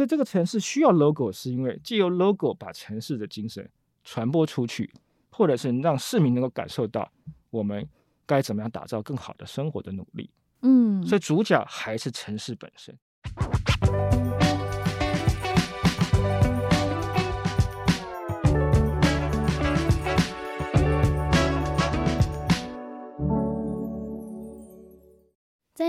所以这个城市需要 logo，是因为借由 logo 把城市的精神传播出去，或者是让市民能够感受到我们该怎么样打造更好的生活的努力。嗯，所以主角还是城市本身。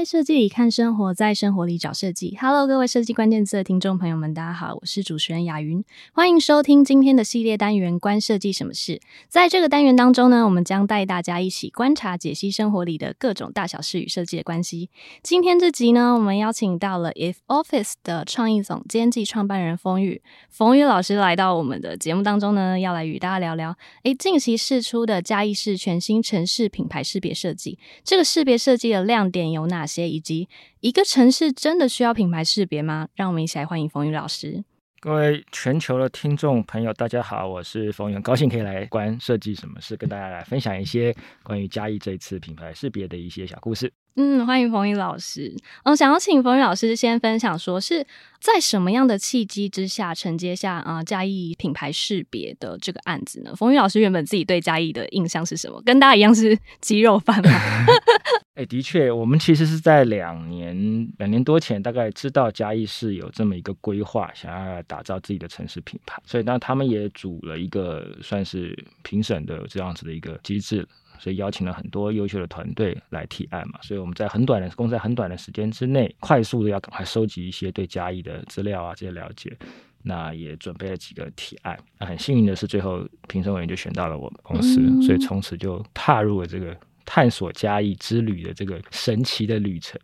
在设计里看生活，在生活里找设计。Hello，各位设计关键字的听众朋友们，大家好，我是主持人雅云，欢迎收听今天的系列单元《关设计什么事》。在这个单元当中呢，我们将带大家一起观察、解析生活里的各种大小事与设计的关系。今天这集呢，我们邀请到了 If Office 的创意总监暨创办人冯宇，冯宇老师来到我们的节目当中呢，要来与大家聊聊，诶，近期释出的嘉义市全新城市品牌识别设计，这个识别设计的亮点有哪？哪些以及一个城市真的需要品牌识别吗？让我们一起来欢迎冯宇老师。各位全球的听众朋友，大家好，我是冯宇，很高兴可以来关设计什么事，跟大家来分享一些关于嘉义这次品牌识别的一些小故事。嗯，欢迎冯宇老师。嗯，想要请冯宇老师先分享，说是在什么样的契机之下承接下啊、呃、嘉义品牌识别的这个案子呢？冯宇老师原本自己对嘉义的印象是什么？跟大家一样是 肌肉饭吗？哎、欸，的确，我们其实是在两年两年多前，大概知道嘉义市有这么一个规划，想要打造自己的城市品牌，所以当他们也组了一个算是评审的这样子的一个机制。所以邀请了很多优秀的团队来提案嘛，所以我们在很短的，公司在很短的时间之内，快速的要赶快收集一些对嘉义的资料啊，这些了解，那也准备了几个提案。那很幸运的是，最后评审委员就选到了我们公司，嗯、所以从此就踏入了这个探索嘉义之旅的这个神奇的旅程。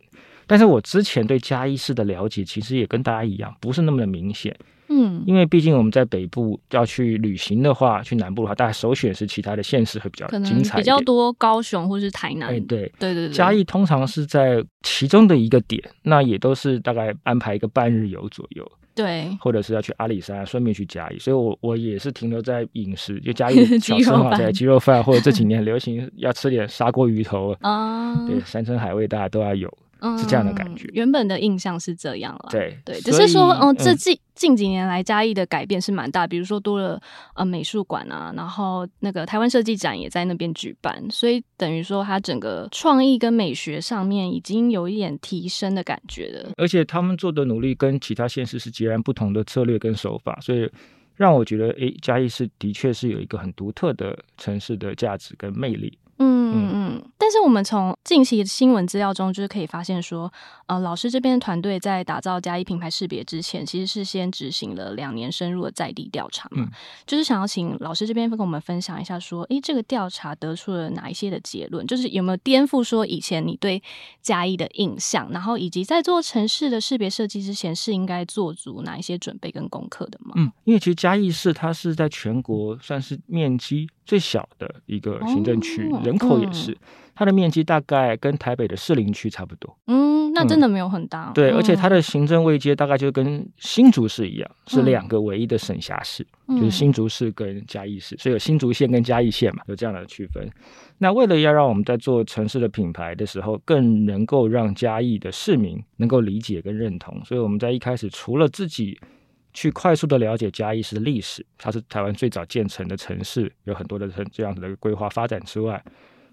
但是我之前对嘉义市的了解，其实也跟大家一样，不是那么的明显。嗯，因为毕竟我们在北部要去旅行的话，去南部的话，大家首选是其他的县市会比较精彩，比较多高雄或是台南。哎，对，对对对，嘉义通常是在其中的一个点，那也都是大概安排一个半日游左右。对，或者是要去阿里山，顺便去嘉义，所以我我也是停留在饮食，就嘉义 小吃嘛，对，鸡肉饭，或者这几年流行要吃点砂锅鱼头。啊，对，山珍海味大家都要有。是这样的感觉，嗯，原本的印象是这样了。对对，只是说，嗯，这近近几年来嘉义的改变是蛮大，比如说多了呃美术馆啊，然后那个台湾设计展也在那边举办，所以等于说它整个创意跟美学上面已经有一点提升的感觉了。而且他们做的努力跟其他县市是截然不同的策略跟手法，所以让我觉得，诶，嘉义是的确是有一个很独特的城市的价值跟魅力。嗯嗯嗯，但是我们从近期的新闻资料中，就是可以发现说，呃，老师这边的团队在打造嘉义品牌识别之前，其实是先执行了两年深入的在地调查嘛，嗯、就是想要请老师这边跟我们分享一下，说，诶，这个调查得出了哪一些的结论？就是有没有颠覆说以前你对嘉义的印象，然后以及在做城市的识别设计之前，是应该做足哪一些准备跟功课的吗？嗯，因为其实嘉义市它是在全国算是面积最小的一个行政区。哦人口也是，它的面积大概跟台北的士林区差不多。嗯，那真的没有很大。嗯、对，而且它的行政位阶大概就跟新竹市一样，是两个唯一的省辖市，嗯、就是新竹市跟嘉义市，所以有新竹县跟嘉义县嘛，有这样的区分。那为了要让我们在做城市的品牌的时候，更能够让嘉义的市民能够理解跟认同，所以我们在一开始除了自己。去快速的了解嘉义市的历史，它是台湾最早建成的城市，有很多的这样子的规划发展之外，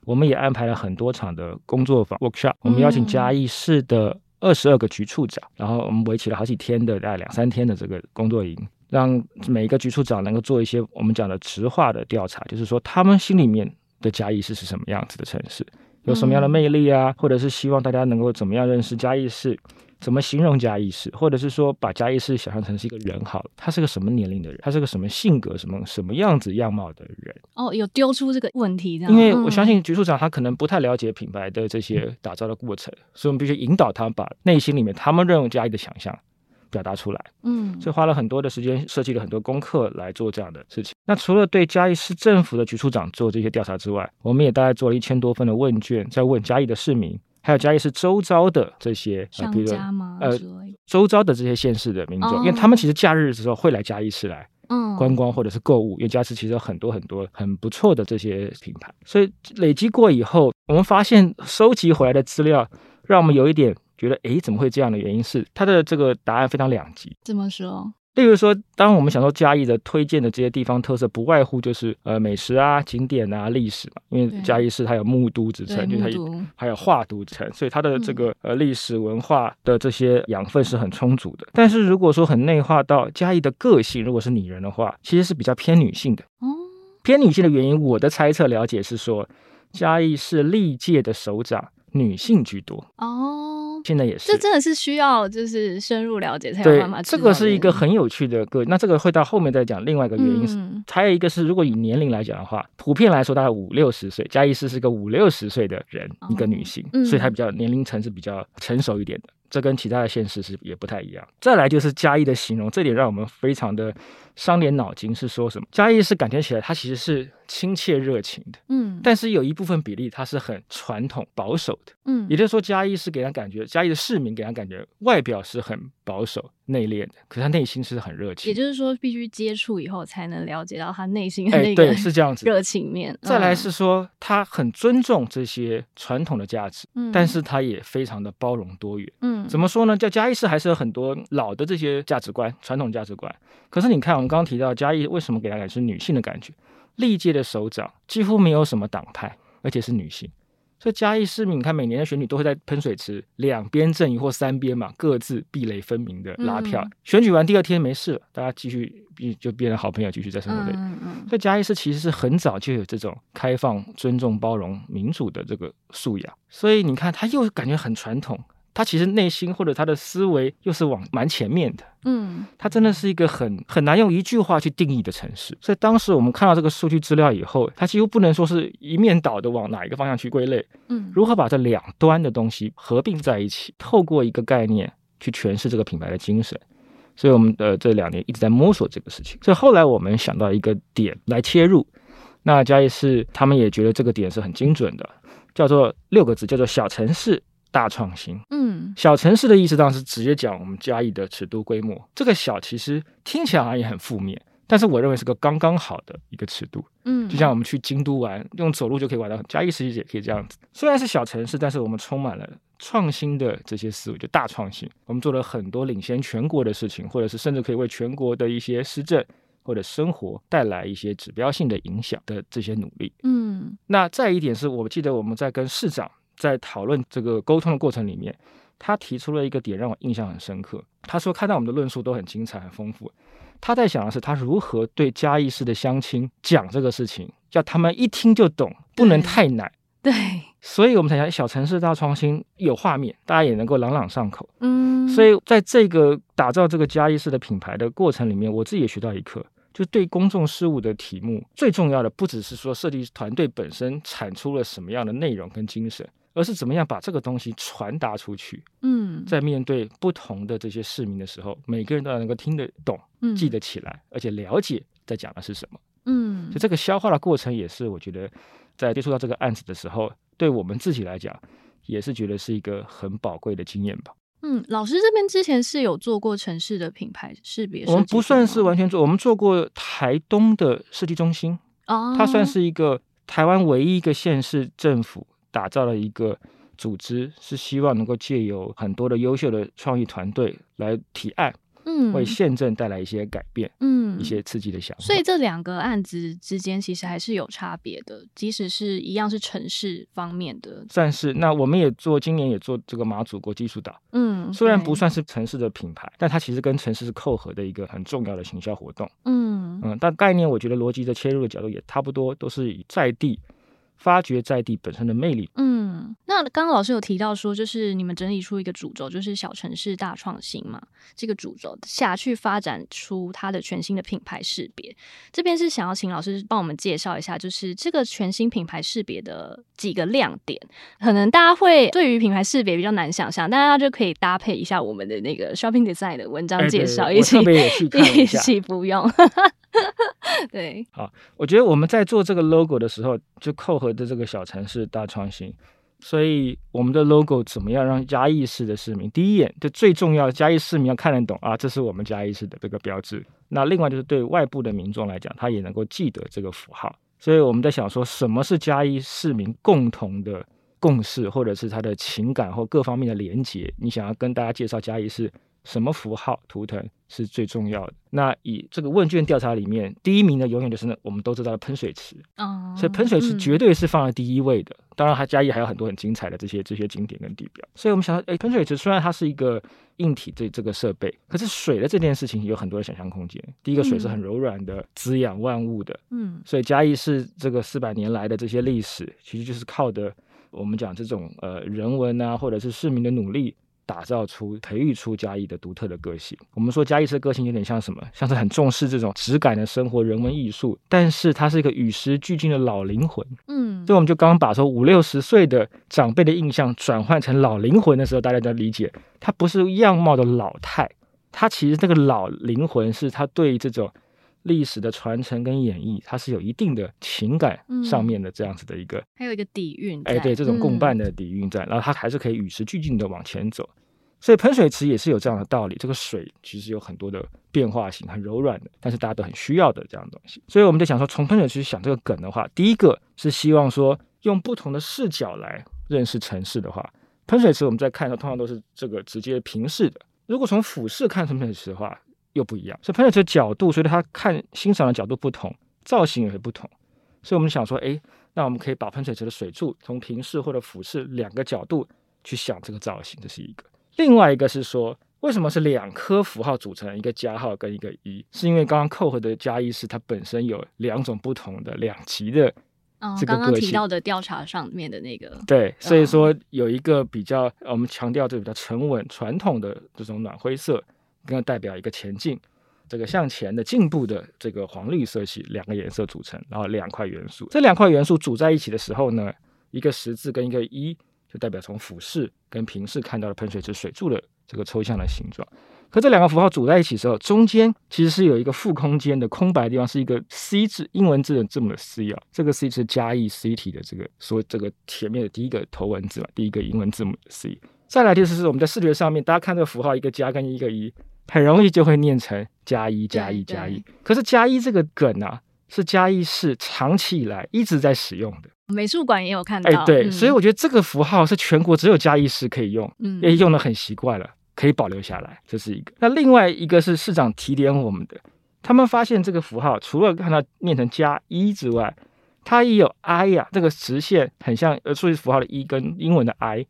我们也安排了很多场的工作坊 workshop。我们邀请嘉义市的二十二个局处长，然后我们为期了好几天的大概两三天的这个工作营，让每一个局处长能够做一些我们讲的直化的调查，就是说他们心里面的嘉义市是什么样子的城市，有什么样的魅力啊，或者是希望大家能够怎么样认识嘉义市。怎么形容嘉义市，或者是说把嘉义市想象成是一个人好了，他是个什么年龄的人，他是个什么性格、什么什么样子样貌的人？哦，有丢出这个问题这样，因为我相信局处长他可能不太了解品牌的这些打造的过程，嗯、所以我们必须引导他把内心里面他们认为嘉义的想象表达出来。嗯，所以花了很多的时间，设计了很多功课来做这样的事情。那除了对嘉义市政府的局处长做这些调查之外，我们也大概做了一千多份的问卷，在问嘉义的市民。还有嘉义市周遭的这些，呃，比如呃，周遭的这些县市的民众，哦、因为他们其实假日的时候会来嘉义市来观光或者是购物，嗯、因为嘉义市其实有很多很多很不错的这些品牌，所以累积过以后，我们发现收集回来的资料让我们有一点觉得诶，怎么会这样的原因？是它的这个答案非常两极。怎么说？例如说，当我们想说嘉义的推荐的这些地方特色，不外乎就是呃美食啊、景点啊、历史嘛。因为嘉义市它有木都之称，就它有还有画都之称，所以它的这个呃历史文化的这些养分是很充足的。但是如果说很内化到嘉义的个性，如果是拟人的话，其实是比较偏女性的。哦偏女性的原因，我的猜测了解是说，嘉义是历届的首长女性居多。哦。现在也是，这真的是需要就是深入了解才有办法。这个是一个很有趣的个，那这个会到后面再讲。另外一个原因是，嗯、还有一个是，如果以年龄来讲的话，普遍来说大概五六十岁，加义市是个五六十岁的人，哦、一个女性，嗯、所以她比较年龄层是比较成熟一点的。这跟其他的现实是也不太一样。再来就是嘉义的形容，这点让我们非常的伤点脑筋，是说什么？嘉义是感觉起来他其实是亲切热情的，嗯，但是有一部分比例他是很传统保守的，嗯，也就是说嘉义是给人感觉，嘉义的市民给人感觉外表是很保守内敛的，可是他内心是很热情。也就是说，必须接触以后才能了解到他内心的那个对是这样子热情面。嗯、再来是说他很尊重这些传统的价值，嗯，但是他也非常的包容多元，嗯。怎么说呢？叫嘉义市还是有很多老的这些价值观，传统价值观。可是你看，我们刚刚提到嘉义为什么给大家是女性的感觉？历届的首长几乎没有什么党派，而且是女性。所以嘉义市民，你看每年的选举都会在喷水池两边阵营或三边嘛，各自壁垒分明的拉票。嗯、选举完第二天没事了，大家继续就变成好朋友，继续在生活里。嗯嗯、所以嘉义市其实是很早就有这种开放、尊重、包容、民主的这个素养。所以你看，他又感觉很传统。他其实内心或者他的思维又是往蛮前面的，嗯，它真的是一个很很难用一句话去定义的城市。所以当时我们看到这个数据资料以后，它几乎不能说是一面倒的往哪一个方向去归类，嗯，如何把这两端的东西合并在一起，透过一个概念去诠释这个品牌的精神。所以我们的这两年一直在摸索这个事情。所以后来我们想到一个点来切入，那嘉义市他们也觉得这个点是很精准的，叫做六个字，叫做小城市。大创新，嗯，小城市的意思当然是直接讲我们嘉义的尺度规模。这个小其实听起来好像也很负面，但是我认为是个刚刚好的一个尺度，嗯，就像我们去京都玩，用走路就可以玩到嘉义实际也可以这样子。虽然是小城市，但是我们充满了创新的这些思维，就大创新。我们做了很多领先全国的事情，或者是甚至可以为全国的一些施政或者生活带来一些指标性的影响的这些努力，嗯。那再一点是我记得我们在跟市长。在讨论这个沟通的过程里面，他提出了一个点让我印象很深刻。他说看到我们的论述都很精彩、很丰富，他在想的是他如何对嘉义市的乡亲讲这个事情，叫他们一听就懂，不能太难。对，所以我们才想小城市大创新有画面，大家也能够朗朗上口。嗯，所以在这个打造这个嘉义市的品牌的过程里面，我自己也学到一课，就对公众事务的题目最重要的不只是说设计团队本身产出了什么样的内容跟精神。而是怎么样把这个东西传达出去？嗯，在面对不同的这些市民的时候，每个人都要能够听得懂、记得起来，而且了解在讲的是什么。嗯，就这个消化的过程，也是我觉得在接触到这个案子的时候，对我们自己来讲，也是觉得是一个很宝贵的经验吧。嗯，老师这边之前是有做过城市的品牌识别，我们不算是完全做，我们做过台东的设计中心，哦，它算是一个台湾唯一一个县市政府。打造了一个组织，是希望能够借由很多的优秀的创意团队来提案，嗯，为县政带来一些改变，嗯，一些刺激的想法。所以这两个案子之间其实还是有差别的，即使是一样是城市方面的。算是，那我们也做，今年也做这个马祖国际艺术岛，嗯，虽然不算是城市的品牌，但它其实跟城市是扣合的一个很重要的行销活动，嗯嗯，但概念我觉得逻辑的切入的角度也差不多，都是以在地。发掘在地本身的魅力。嗯，那刚刚老师有提到说，就是你们整理出一个主轴，就是小城市大创新嘛。这个主轴下去发展出它的全新的品牌识别。这边是想要请老师帮我们介绍一下，就是这个全新品牌识别的几个亮点。可能大家会对于品牌识别比较难想象，大家就可以搭配一下我们的那个 Shopping Design 的文章介绍，一起一起不用。对，好，我觉得我们在做这个 logo 的时候，就扣合的这个小城市大创新，所以我们的 logo 怎么样让嘉义市的市民第一眼就最重要的嘉义市民要看得懂啊，这是我们嘉义市的这个标志。那另外就是对外部的民众来讲，他也能够记得这个符号。所以我们在想说，什么是嘉义市民共同的共识，或者是他的情感或各方面的连结，你想要跟大家介绍嘉义市。什么符号图腾是最重要的？那以这个问卷调查里面，第一名呢永远就是那我们都知道的喷水池啊，所以喷水池绝对是放在第一位的。嗯、当然，它嘉义还有很多很精彩的这些这些景点跟地标。所以我们想到，哎，喷水池虽然它是一个硬体这这个设备，可是水的这件事情有很多的想象空间。第一个，水是很柔软的，滋养万物的。嗯，所以嘉义是这个四百年来的这些历史，其实就是靠的我们讲这种呃人文啊，或者是市民的努力。打造出、培育出嘉义的独特的个性。我们说嘉义市的个性有点像什么？像是很重视这种质感的生活、人文艺术，但是它是一个与时俱进的老灵魂。嗯，所以我们就刚刚把说五六十岁的长辈的印象转换成老灵魂的时候，大家要理解，它不是样貌的老态，它其实这个老灵魂是它对这种。历史的传承跟演绎，它是有一定的情感上面的这样子的一个，嗯、还有一个底蕴，哎，对，这种共伴的底蕴在，嗯、然后它还是可以与时俱进的往前走，所以喷水池也是有这样的道理。这个水其实有很多的变化性，很柔软的，但是大家都很需要的这样的东西。所以我们就想说，从喷水池想这个梗的话，第一个是希望说用不同的视角来认识城市的话，喷水池我们在看的通常都是这个直接平视的，如果从俯视看喷水池的话。又不一样，所以喷水池的角度，随着他看欣赏的角度不同，造型也会不同。所以我们想说，哎，那我们可以把喷水池的水柱从平视或者俯视两个角度去想这个造型，这是一个。另外一个是说，为什么是两颗符号组成一个加号跟一个一？是因为刚刚扣合的加一是它本身有两种不同的两极的这个个性。刚刚提到的调查上面的那个。对，所以说有一个比较，我们强调这个比较沉稳传统的这种暖灰色。跟代表一个前进，这个向前的进步的这个黄绿色系两个颜色组成，然后两块元素，这两块元素组在一起的时候呢，一个十字跟一个一，就代表从俯视跟平视看到的喷水池水柱的这个抽象的形状。可这两个符号组在一起的时候，中间其实是有一个负空间的空白地方，是一个 C 字英文字的这么的 C 啊，这个 C 是加 E C T 的这个说这个前面的第一个头文字嘛，第一个英文字母 C。再来就是是我们在视觉上面，大家看这个符号，一个加跟一个一。很容易就会念成加一加一加一，可是加一这个梗啊，是嘉义市长期以来一直在使用的。美术馆也有看到，哎，对，嗯、所以我觉得这个符号是全国只有嘉义市可以用，嗯，也用的很习惯了，可以保留下来，这是一个。那另外一个是市长提点我们的，他们发现这个符号除了看到念成加一之外，它也有 i 呀、啊，这个直线很像呃数字符号的一跟英文的 i。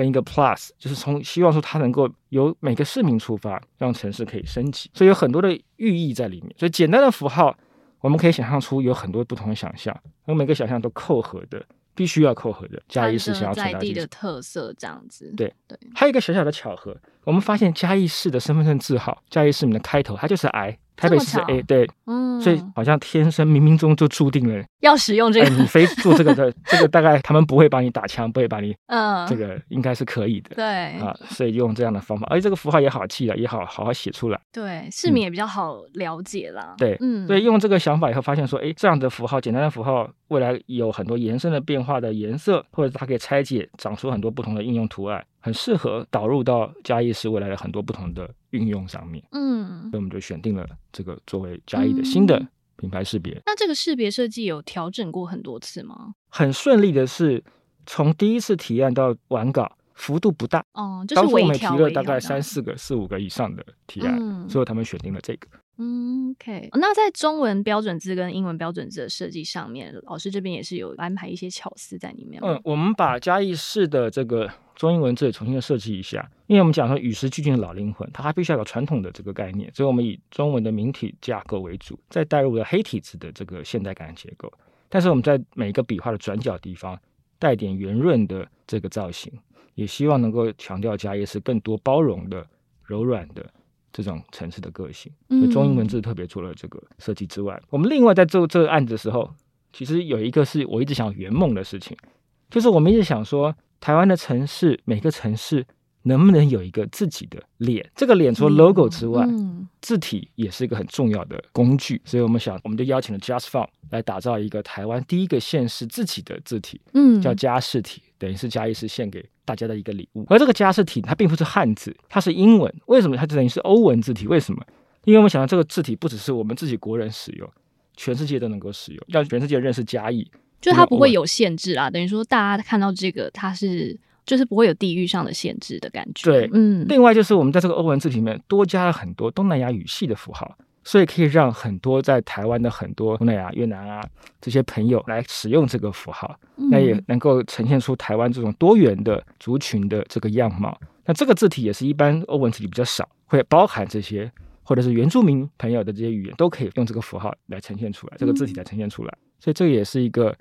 跟一个 plus，就是从希望说它能够由每个市民出发，让城市可以升级，所以有很多的寓意在里面。所以简单的符号，我们可以想象出有很多不同的想象，而每个想象都扣合的，必须要扣合的。嘉义市想要传达地的特色这样子。对对，还有一个小小的巧合，我们发现嘉义市的身份证字号，嘉义市民的开头，它就是 I。台北市 A 对，嗯，所以好像天生冥冥中就注定了要使用这个，你非做这个的，这个大概他们不会把你打枪，不会把你，嗯，这个应该是可以的，对。啊，所以用这样的方法，而且这个符号也好记了，也好好好写出来，对，市民也比较好了解啦，对，嗯，所以用这个想法以后，发现说，哎，这样的符号，简单的符号，未来有很多延伸的变化的颜色，或者它可以拆解，长出很多不同的应用图案。很适合导入到嘉义市未来的很多不同的运用上面，嗯，所以我们就选定了这个作为嘉义的新的品牌识别。嗯。那这个识别设计有调整过很多次吗？很顺利的是，从第一次提案到完稿。幅度不大哦，就是我们提了大概三四个、四五个以上的提案，嗯、所以他们选定了这个。嗯，OK。那在中文标准字跟英文标准字的设计上面，老师这边也是有安排一些巧思在里面。嗯，我们把嘉义市的这个中英文字重新的设计一下，因为我们讲说与时俱进的老灵魂，它还必须要有传统的这个概念，所以我们以中文的明体架构为主，再带入了黑体字的这个现代感的结构。但是我们在每一个笔画的转角地方带点圆润的这个造型。也希望能够强调嘉义是更多包容的、柔软的这种城市的个性。所以中英文字特别做了这个设计之外，我们另外在做这个案子的时候，其实有一个是我一直想圆梦的事情，就是我们一直想说，台湾的城市每个城市。能不能有一个自己的脸？这个脸除了 logo 之外，嗯、字体也是一个很重要的工具。所以我们想，我们就邀请了 JustFont 来打造一个台湾第一个县市自己的字体，嗯，叫嘉视体，等于是嘉义市献给大家的一个礼物。而这个嘉视体它并不是汉字，它是英文。为什么它就等于是欧文字体？为什么？因为我们想到这个字体不只是我们自己国人使用，全世界都能够使用，让全世界认识加义。就它不会有限制啊。等于说大家看到这个，它是就是不会有地域上的限制的感觉。对，嗯。另外就是我们在这个欧文字体里面多加了很多东南亚语系的符号。所以可以让很多在台湾的很多东南亚、越南啊这些朋友来使用这个符号，那也能够呈现出台湾这种多元的族群的这个样貌。那这个字体也是一般欧文字体比较少，会包含这些或者是原住民朋友的这些语言都可以用这个符号来呈现出来，这个字体来呈现出来。所以这也是一个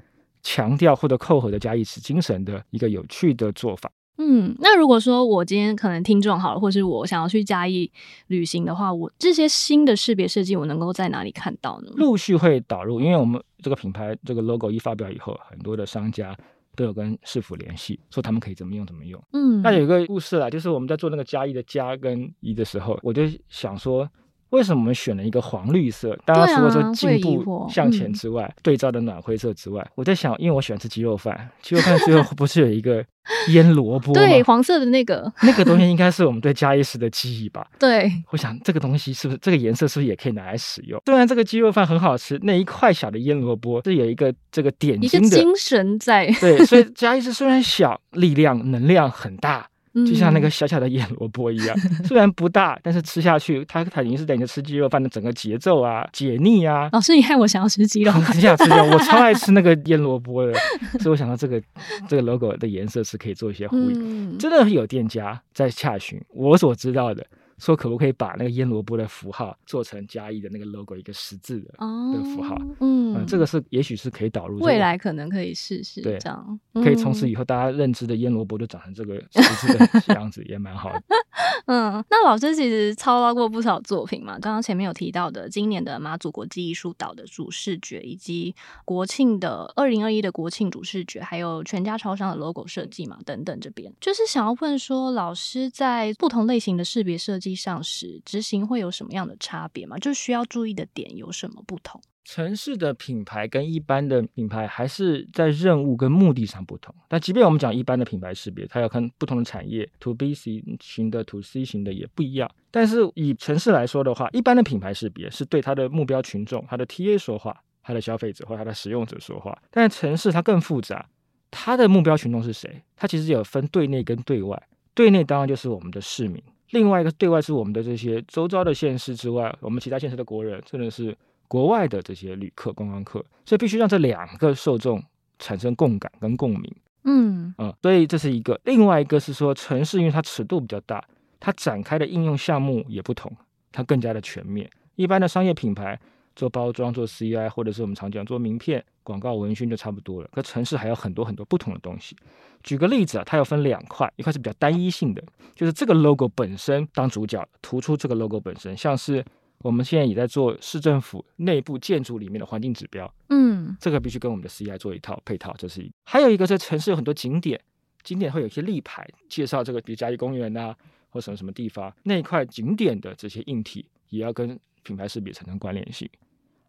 强调或者扣合的加义市精神的一个有趣的做法。嗯，那如果说我今天可能听众好了，或是我想要去嘉义旅行的话，我这些新的识别设计，我能够在哪里看到呢？陆续会导入，因为我们这个品牌这个 logo 一发表以后，很多的商家都有跟市府联系，说他们可以怎么用怎么用。嗯，那有一个故事啦，就是我们在做那个嘉义的嘉跟一的时候，我就想说。为什么我们选了一个黄绿色？大家除了说进步向前之外，对照的暖灰色之外，我在想，因为我喜欢吃鸡肉饭，鸡肉饭最后不是有一个 腌萝卜？对，黄色的那个，那个东西应该是我们对嘉义市的记忆吧？对，我想这个东西是不是这个颜色是不是也可以拿来使用？虽然这个鸡肉饭很好吃，那一块小的腌萝卜是有一个这个点睛的一个精神在。对，所以嘉义市虽然小，力量能量很大。就像那个小小的腌萝卜一样，虽然不大，但是吃下去，它它已经是等于吃鸡肉饭的整个节奏啊，解腻啊。老师，你害我想要吃鸡肉，很想吃肉，我超爱 吃那个腌萝卜的，所以我想到这个这个 logo 的颜色是可以做一些呼应。真的有店家在洽询，我所知道的。说可不可以把那个腌萝卜的符号做成嘉义的那个 logo，一个十字的哦的符号？嗯，这个是也许是可以导入，未来可能可以试试。对，这样可以从此以后大家认知的腌萝卜就长成这个十字的 样子，也蛮好的。嗯，那老师其实操刀过不少作品嘛，刚刚前面有提到的今年的马祖国际艺术岛的主视觉，以及国庆的二零二一的国庆主视觉，还有全家超商的 logo 设计嘛，等等，这边就是想要问说，老师在不同类型的识别设计。上时执行会有什么样的差别吗？就需要注意的点有什么不同？城市的品牌跟一般的品牌还是在任务跟目的上不同。但即便我们讲一般的品牌识别，它要看不同的产业，to B 型的，to C 型的也不一样。但是以城市来说的话，一般的品牌识别是对它的目标群众、它的 TA 说话，它的消费者或它的使用者说话。但城市它更复杂，它的目标群众是谁？它其实有分对内跟对外。对内当然就是我们的市民。另外一个对外是我们的这些周遭的县市之外，我们其他县市的国人，甚至是国外的这些旅客、观光客，所以必须让这两个受众产生共感跟共鸣。嗯嗯，所以这是一个。另外一个是说，城市因为它尺度比较大，它展开的应用项目也不同，它更加的全面。一般的商业品牌做包装、做 CI，或者是我们常讲做名片、广告文宣就差不多了。可城市还有很多很多不同的东西。举个例子啊，它要分两块，一块是比较单一性的，就是这个 logo 本身当主角，突出这个 logo 本身，像是我们现在也在做市政府内部建筑里面的环境指标，嗯，这个必须跟我们的 CI 做一套配套，这是一。还有一个是城市有很多景点，景点会有一些立牌介绍这个，比如嘉义公园啊，或什么什么地方，那一块景点的这些硬体也要跟品牌识别产生关联性。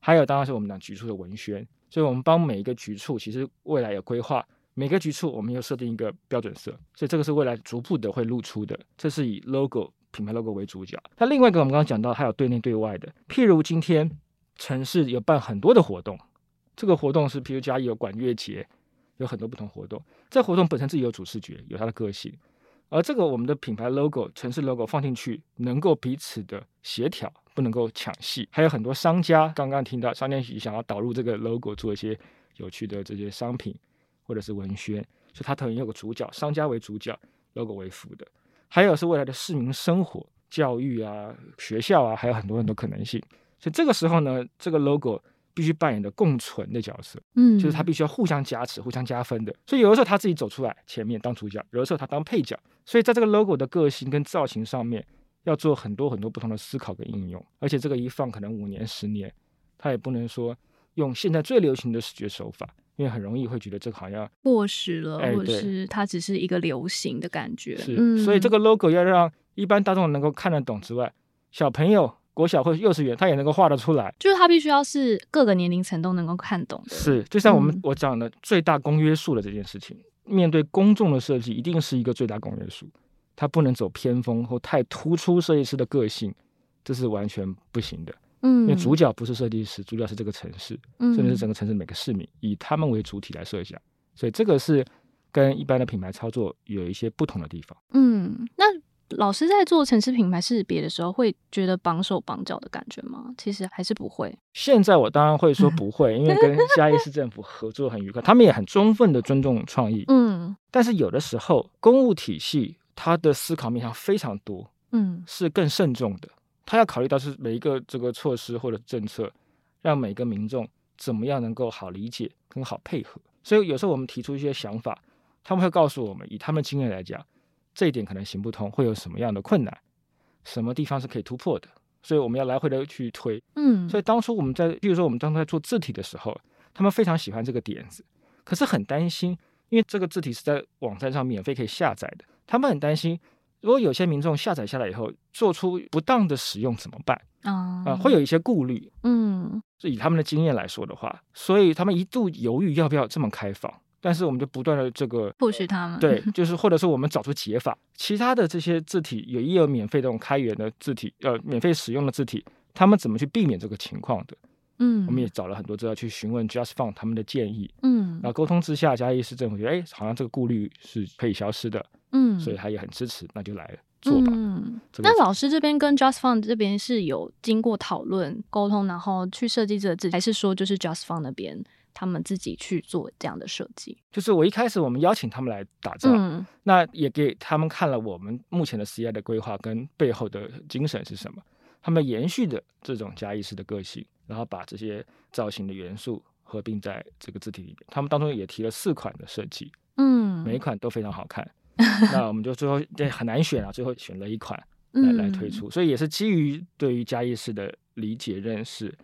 还有当然是我们讲局处的文宣，所以我们帮每一个局处，其实未来有规划。每个局处我们又设定一个标准色，所以这个是未来逐步的会露出的。这是以 logo 品牌 logo 为主角。那另外一个我们刚刚讲到，还有对内对外的，譬如今天城市有办很多的活动，这个活动是譬如嘉义有管乐节，有很多不同活动。这活动本身自己有主视觉，有它的个性，而这个我们的品牌 logo、城市 logo 放进去，能够彼此的协调，不能够抢戏。还有很多商家刚刚听到商店想要导入这个 logo 做一些有趣的这些商品。或者是文宣，所以它可能有个主角，商家为主角，logo 为辅的。还有是未来的市民生活、教育啊、学校啊，还有很多很多可能性。所以这个时候呢，这个 logo 必须扮演的共存的角色，嗯，就是它必须要互相加持、互相加分的。所以有的时候他自己走出来前面当主角，有的时候他当配角。所以在这个 logo 的个性跟造型上面，要做很多很多不同的思考跟应用。而且这个一放可能五年、十年，他也不能说用现在最流行的视觉手法。因为很容易会觉得这个好像过时了，或者是它只是一个流行的感觉。是，嗯、所以这个 logo 要让一般大众能够看得懂之外，小朋友国小或幼稚园他也能够画得出来。就是它必须要是各个年龄层都能够看懂的。是，就像我们、嗯、我讲的最大公约数的这件事情，面对公众的设计，一定是一个最大公约数，它不能走偏锋或太突出设计师的个性，这是完全不行的。嗯，因为主角不是设计师，主角是这个城市，甚至是整个城市每个市民，以他们为主体来设想，所以这个是跟一般的品牌操作有一些不同的地方。嗯，那。老师在做城市品牌识别的时候，会觉得绑手绑脚的感觉吗？其实还是不会。现在我当然会说不会，因为跟嘉义市政府合作很愉快，他们也很充分的尊重创意。嗯，但是有的时候公务体系它的思考面向非常多，嗯，是更慎重的。他要考虑到是每一个这个措施或者政策，让每个民众怎么样能够好理解、更好配合。所以有时候我们提出一些想法，他们会告诉我们，以他们经验来讲。这一点可能行不通，会有什么样的困难？什么地方是可以突破的？所以我们要来回的去推。嗯，所以当初我们在，比如说我们当初在做字体的时候，他们非常喜欢这个点子，可是很担心，因为这个字体是在网站上免费可以下载的，他们很担心，如果有些民众下载下来以后做出不当的使用怎么办？啊、呃，会有一些顾虑。嗯，是以他们的经验来说的话，所以他们一度犹豫要不要这么开放。但是我们就不断的这个 push 他们，对，就是或者说我们找出解法，其他的这些字体也也有免费这种开源的字体，呃，免费使用的字体，他们怎么去避免这个情况的？嗯，我们也找了很多资料去询问 JustFont 他们的建议，嗯，然后沟通之下，嘉义市政府觉得，哎，好像这个顾虑是可以消失的，嗯，所以他也很支持，那就来做吧。嗯，那老师这边跟 JustFont 这边是有经过讨论沟通，然后去设计这个字，还是说就是 JustFont 那边？他们自己去做这样的设计，就是我一开始我们邀请他们来打造，嗯、那也给他们看了我们目前的 CI 的规划跟背后的精神是什么。他们延续的这种加意式的个性，然后把这些造型的元素合并在这个字体里面。他们当中也提了四款的设计，嗯，每一款都非常好看。那我们就最后这很难选啊，最后选了一款 来、嗯、来推出。所以也是基于对于嘉义式的理解认识。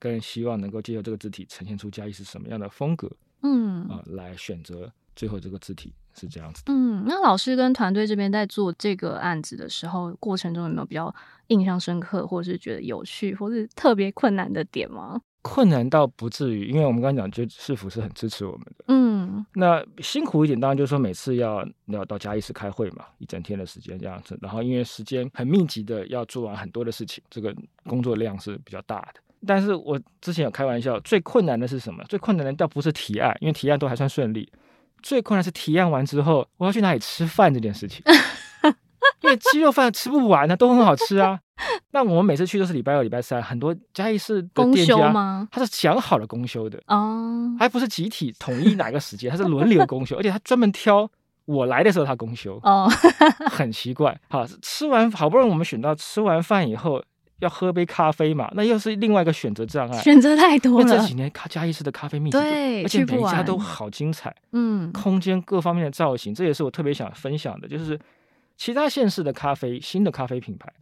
更希望能够借由这个字体呈现出嘉义是什么样的风格，嗯啊、呃，来选择最后这个字体是这样子的。嗯，那老师跟团队这边在做这个案子的时候，过程中有没有比较印象深刻，或是觉得有趣，或是特别困难的点吗？困难倒不至于，因为我们刚刚讲，就市府是很支持我们的。嗯，那辛苦一点，当然就是说每次要要到嘉义市开会嘛，一整天的时间这样子，然后因为时间很密集的要做完很多的事情，这个工作量是比较大的。但是我之前有开玩笑，最困难的是什么？最困难的倒不是提案，因为提案都还算顺利。最困难是提案完之后，我要去哪里吃饭这件事情。因为鸡肉饭吃不完呢，都很好吃啊。那我们每次去都是礼拜二、礼拜三，很多嘉义市的店家吗？他是讲好了公休的哦，还不是集体统一哪个时间，他是轮流公休，而且他专门挑我来的时候他公休哦，很奇怪。好，吃完好不容易我们选到吃完饭以后。要喝杯咖啡嘛？那又是另外一个选择障碍。选择太多了。这几年咖加义式的咖啡密集，对，而且每一家都好精彩。嗯，空间各方面的造型，这也是我特别想分享的。就是其他县市的咖啡，新的咖啡品牌，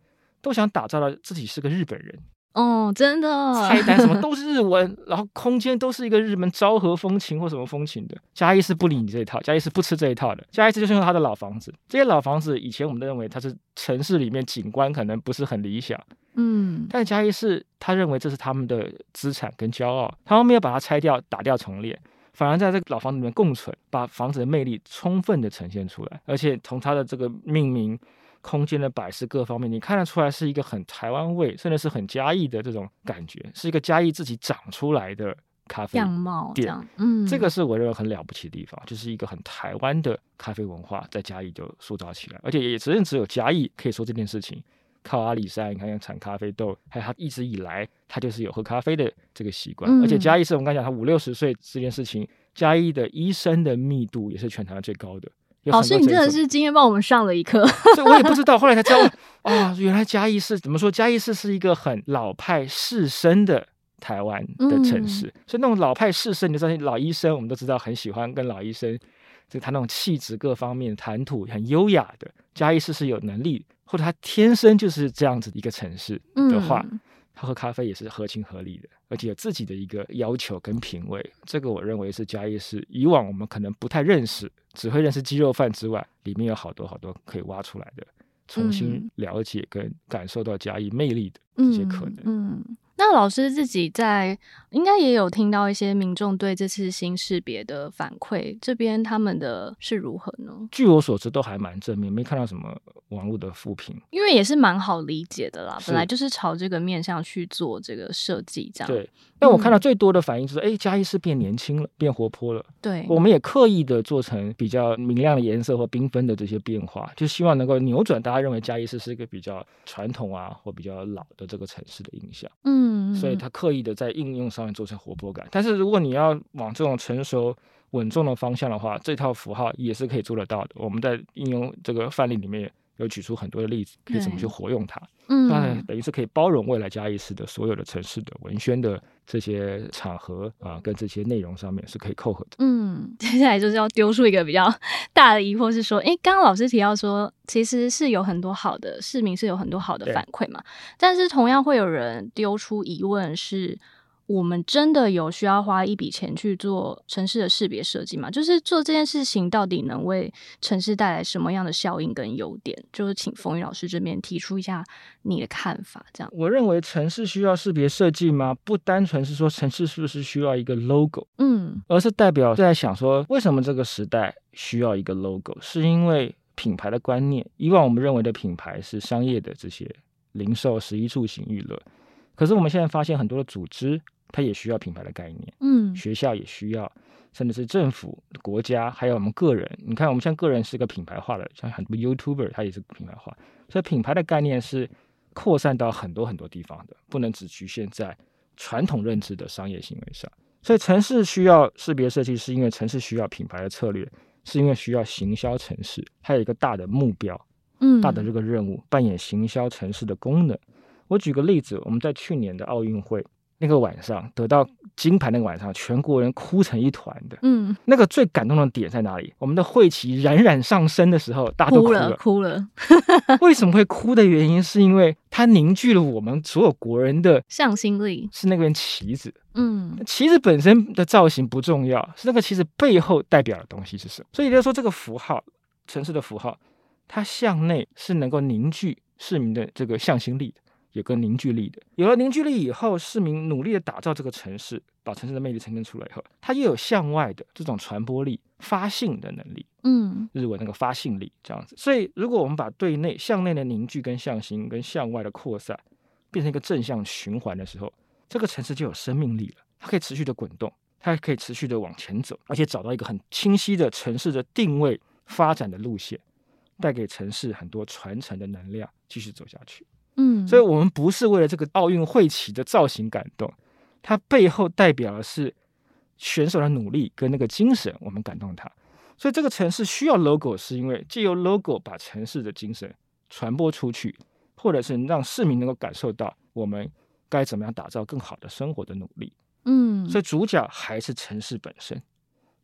都想打造到自己是个日本人。哦，真的，菜单什么 都是日文，然后空间都是一个日本昭和风情或什么风情的。嘉义是不理你这一套，嘉义是不吃这一套的。嘉义市就是用他的老房子，这些老房子以前我们都认为它是城市里面景观可能不是很理想。嗯，但是嘉义市他认为这是他们的资产跟骄傲，他们没有把它拆掉、打掉重练，反而在这个老房子里面共存，把房子的魅力充分的呈现出来。而且从它的这个命名、空间的摆设各方面，你看得出来是一个很台湾味，甚至是很嘉义的这种感觉，是一个嘉义自己长出来的咖啡样貌店。嗯，这个是我认为很了不起的地方，就是一个很台湾的咖啡文化在嘉义就塑造起来，而且也只认只有嘉义可以说这件事情。靠阿里山，你看，产咖啡豆，还有他一直以来，他就是有喝咖啡的这个习惯。嗯、而且嘉义是我们刚才讲，他五六十岁这件事情，嘉义的医生的密度也是全台湾最高的。老师，你真的是今天帮我们上了一课。所以我也不知道，后来才知道啊、哦，原来嘉义市怎么说？嘉义市是一个很老派士绅的台湾的城市。嗯、所以那种老派士绅，你知道，老医生我们都知道很喜欢跟老医生，就他那种气质各方面谈吐很优雅的。嘉义市是有能力。或者他天生就是这样子的一个城市的话，嗯、他喝咖啡也是合情合理的，而且有自己的一个要求跟品味。这个我认为是嘉义市以往我们可能不太认识，只会认识鸡肉饭之外，里面有好多好多可以挖出来的，重新了解跟感受到嘉义魅力的这些可能。嗯，嗯，那老师自己在应该也有听到一些民众对这次新识别的反馈，这边他们的是如何呢？据我所知，都还蛮正面，没看到什么网络的负评。因为也是蛮好理解的啦，本来就是朝这个面向去做这个设计，这样。对。但我看到最多的反应就是，哎、嗯，嘉义市变年轻了，变活泼了。对。我们也刻意的做成比较明亮的颜色或缤纷的这些变化，就希望能够扭转大家认为嘉义市是一个比较传统啊或比较老的这个城市的印象。嗯。所以他刻意的在应用上面做成活泼感。但是如果你要往这种成熟稳重的方向的话，这套符号也是可以做得到的。我们在应用这个范例里面。有举出很多的例子，可以怎么去活用它？嗯，那等于是可以包容未来嘉义市的所有的城市的文宣的这些场合啊，跟这些内容上面是可以扣合的。嗯，接下来就是要丢出一个比较 大的疑惑，是说，诶，刚刚老师提到说，其实是有很多好的市民是有很多好的反馈嘛，但是同样会有人丢出疑问是。我们真的有需要花一笔钱去做城市的识别设计吗？就是做这件事情到底能为城市带来什么样的效应跟优点？就是请冯宇老师这边提出一下你的看法。这样，我认为城市需要识别设计吗？不单纯是说城市是不是需要一个 logo，嗯，而是代表在想说，为什么这个时代需要一个 logo？是因为品牌的观念。以往我们认为的品牌是商业的这些零售、十一住行、娱乐，可是我们现在发现很多的组织。它也需要品牌的概念，嗯，学校也需要，甚至是政府、国家，还有我们个人。你看，我们像个人是个品牌化的，像很多 YouTuber，他也是品牌化。所以品牌的概念是扩散到很多很多地方的，不能只局限在传统认知的商业行为上。所以城市需要识别设计，是因为城市需要品牌的策略，是因为需要行销城市，还有一个大的目标，嗯，大的这个任务，扮演行销城市的功能。我举个例子，我们在去年的奥运会。那个晚上得到金牌那个晚上，全国人哭成一团的。嗯，那个最感动的点在哪里？我们的会旗冉冉上升的时候，大家都哭了。哭了。为什么会哭的原因，是因为它凝聚了我们所有国人的向心力。是那根旗子。嗯，旗子本身的造型不重要，是那个旗子背后代表的东西是什么？所以就是说，这个符号，城市的符号，它向内是能够凝聚市民的这个向心力的。有个凝聚力的，有了凝聚力以后，市民努力的打造这个城市，把城市的魅力呈现出来以后，它又有向外的这种传播力、发信的能力。嗯，日文那个发信力这样子。所以，如果我们把对内向内的凝聚跟向心，跟向外的扩散，变成一个正向循环的时候，这个城市就有生命力了。它可以持续的滚动，它还可以持续的往前走，而且找到一个很清晰的城市的定位、发展的路线，带给城市很多传承的能量，继续走下去。嗯，所以，我们不是为了这个奥运会旗的造型感动，它背后代表的是选手的努力跟那个精神，我们感动他。所以，这个城市需要 logo，是因为借由 logo 把城市的精神传播出去，或者是让市民能够感受到我们该怎么样打造更好的生活的努力。嗯，所以主角还是城市本身，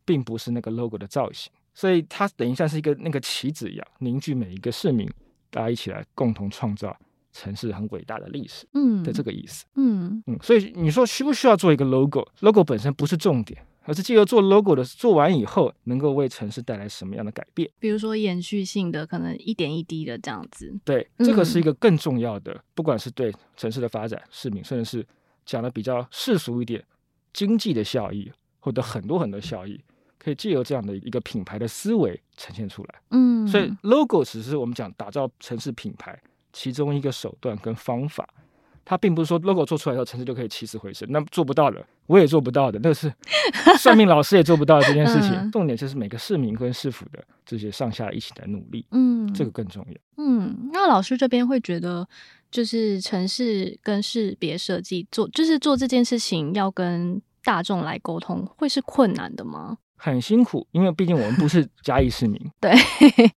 并不是那个 logo 的造型。所以，它等于像是一个那个棋子一样，凝聚每一个市民，大家一起来共同创造。城市很伟大的历史，嗯，的这个意思，嗯嗯，所以你说需不需要做一个 logo？logo 本身不是重点，而是借由做 logo 的做完以后，能够为城市带来什么样的改变？比如说延续性的，可能一点一滴的这样子。对，这个是一个更重要的，嗯、不管是对城市的发展、市民，甚至是讲的比较世俗一点，经济的效益，或者很多很多效益，可以借由这样的一个品牌的思维呈现出来。嗯，所以 logo 只是我们讲打造城市品牌。其中一个手段跟方法，它并不是说 logo 做出来以后城市就可以起死回生，那做不到的，我也做不到的，那是 算命老师也做不到的这件事情。嗯、重点就是每个市民跟市府的这些上下一起的努力，嗯，这个更重要。嗯，那老师这边会觉得，就是城市跟市别设计做，就是做这件事情要跟大众来沟通，会是困难的吗？很辛苦，因为毕竟我们不是 嘉义市民，对，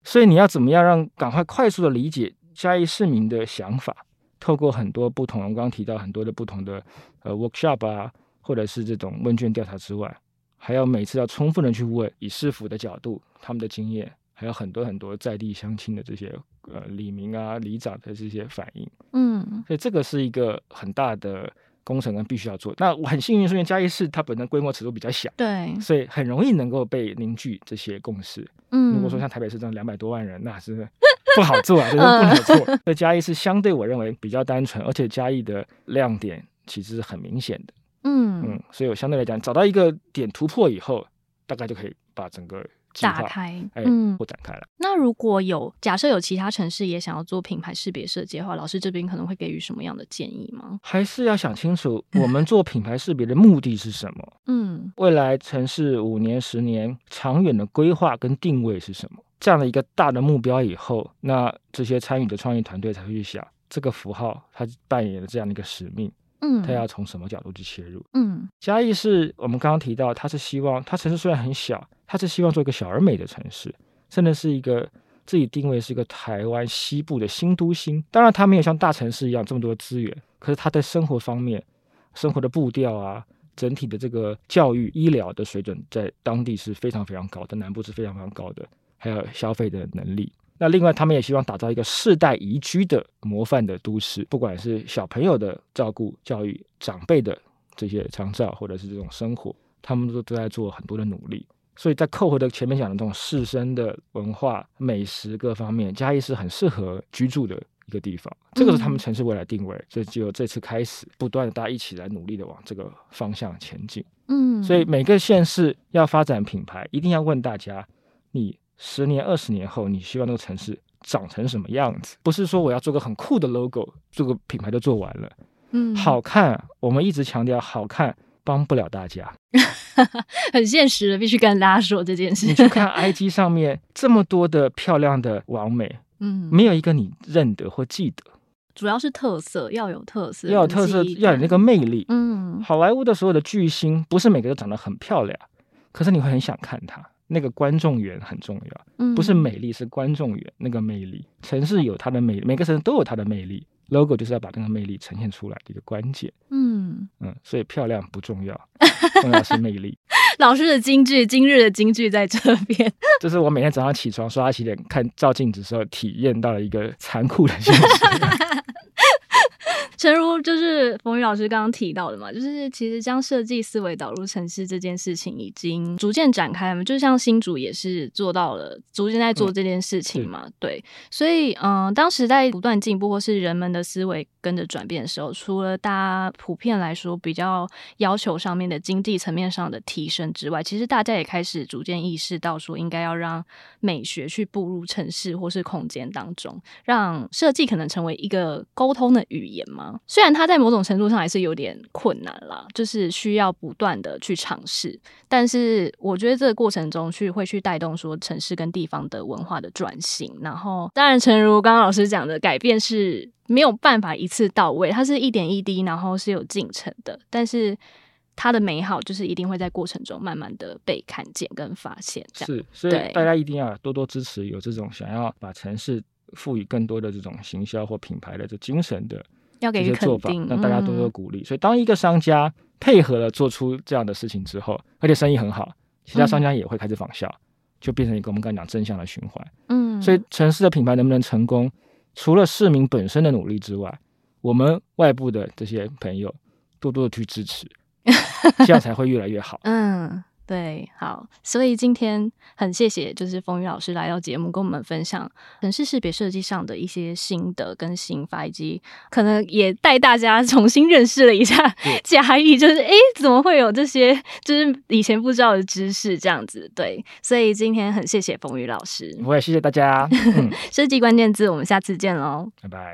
所以你要怎么样让赶快快速的理解。嘉义市民的想法，透过很多不同，我们刚刚提到很多的不同的呃 workshop 啊，或者是这种问卷调查之外，还要每次要充分的去问，以市府的角度，他们的经验，还有很多很多在地乡亲的这些呃里民啊、里长的这些反应，嗯，所以这个是一个很大的工程跟必须要做。那我很幸运，是因为嘉义市它本身规模尺度比较小，对，所以很容易能够被凝聚这些共识。嗯，如果说像台北市这样两百多万人，那是。不好做啊，这、就是不好做。那嘉义是相对我认为比较单纯，而且嘉义的亮点其实是很明显的。嗯嗯，所以我相对来讲，找到一个点突破以后，大概就可以把整个打开，哎、嗯，扩展开了。那如果有假设有其他城市也想要做品牌识别设计的话，老师这边可能会给予什么样的建议吗？还是要想清楚，我们做品牌识别的目的是什么？嗯，未来城市五年、十年长远的规划跟定位是什么？这样的一个大的目标以后，那这些参与的创意团队才会去想，这个符号它扮演了这样的一个使命。嗯，它要从什么角度去切入？嗯，嘉义是我们刚刚提到，它是希望，它城市虽然很小，它是希望做一个小而美的城市，甚至是一个自己定位是一个台湾西部的新都心。当然，它没有像大城市一样这么多资源，可是它在生活方面，生活的步调啊，整体的这个教育、医疗的水准，在当地是非常非常高的，南部是非常非常高的，还有消费的能力。那另外，他们也希望打造一个世代宜居的模范的都市，不管是小朋友的照顾、教育、长辈的这些长照，或者是这种生活，他们都都在做很多的努力。所以在扣回的前面讲的这种士绅的文化、美食各方面，嘉义是很适合居住的一个地方。这个是他们城市未来定位，所以只有这次开始，不断的大家一起来努力的往这个方向前进。嗯，所以每个县市要发展品牌，一定要问大家，你。十年、二十年后，你希望那个城市长成什么样子？不是说我要做个很酷的 logo，做个品牌就做完了。嗯，好看，我们一直强调好看，帮不了大家。很现实的，必须跟大家说这件事。你 去看 IG 上面这么多的漂亮的完美，嗯，没有一个你认得或记得。主要是特色，要有特色，要有特色，要有那个魅力。嗯，好莱坞的所有的巨星，不是每个都长得很漂亮，可是你会很想看他。那个观众缘很重要，不是美丽，是观众缘。那个魅力，城市有它的魅力，每个城市都有它的魅力。logo 就是要把那个魅力呈现出来的一个关键。嗯嗯，所以漂亮不重要，重要是魅力。老师的金句，今日的金句在这边。这是我每天早上起床刷牙洗脸看照镜子的时候体验到了一个残酷的现实。诚如就是冯宇老师刚刚提到的嘛，就是其实将设计思维导入城市这件事情已经逐渐展开了嘛，就像新竹也是做到了，逐渐在做这件事情嘛。嗯、对，所以嗯、呃，当时在不断进步或是人们的思维跟着转变的时候，除了大家普遍来说比较要求上面的经济层面上的提升之外，其实大家也开始逐渐意识到说，应该要让美学去步入城市或是空间当中，让设计可能成为一个沟通的语言嘛。虽然它在某种程度上还是有点困难啦，就是需要不断的去尝试，但是我觉得这个过程中去会去带动说城市跟地方的文化的转型。然后，当然，诚如刚刚老师讲的，改变是没有办法一次到位，它是一点一滴，然后是有进程的。但是它的美好就是一定会在过程中慢慢的被看见跟发现。这样是，所以大家一定要多多支持有这种想要把城市赋予更多的这种行销或品牌的这精神的。要给予肯定，让大家多多鼓励。嗯、所以，当一个商家配合了做出这样的事情之后，而且生意很好，其他商家也会开始仿效，嗯、就变成一个我们刚才讲正向的循环。嗯，所以城市的品牌能不能成功，除了市民本身的努力之外，我们外部的这些朋友多多的去支持，这样才会越来越好。嗯。对，好，所以今天很谢谢，就是冯宇老师来到节目，跟我们分享城市识别设计上的一些心得跟心法，以及可能也带大家重新认识了一下 嘉义，就是哎，怎么会有这些，就是以前不知道的知识这样子。对，所以今天很谢谢冯宇老师，我也谢谢大家。嗯、设计关键字，我们下次见喽，拜拜。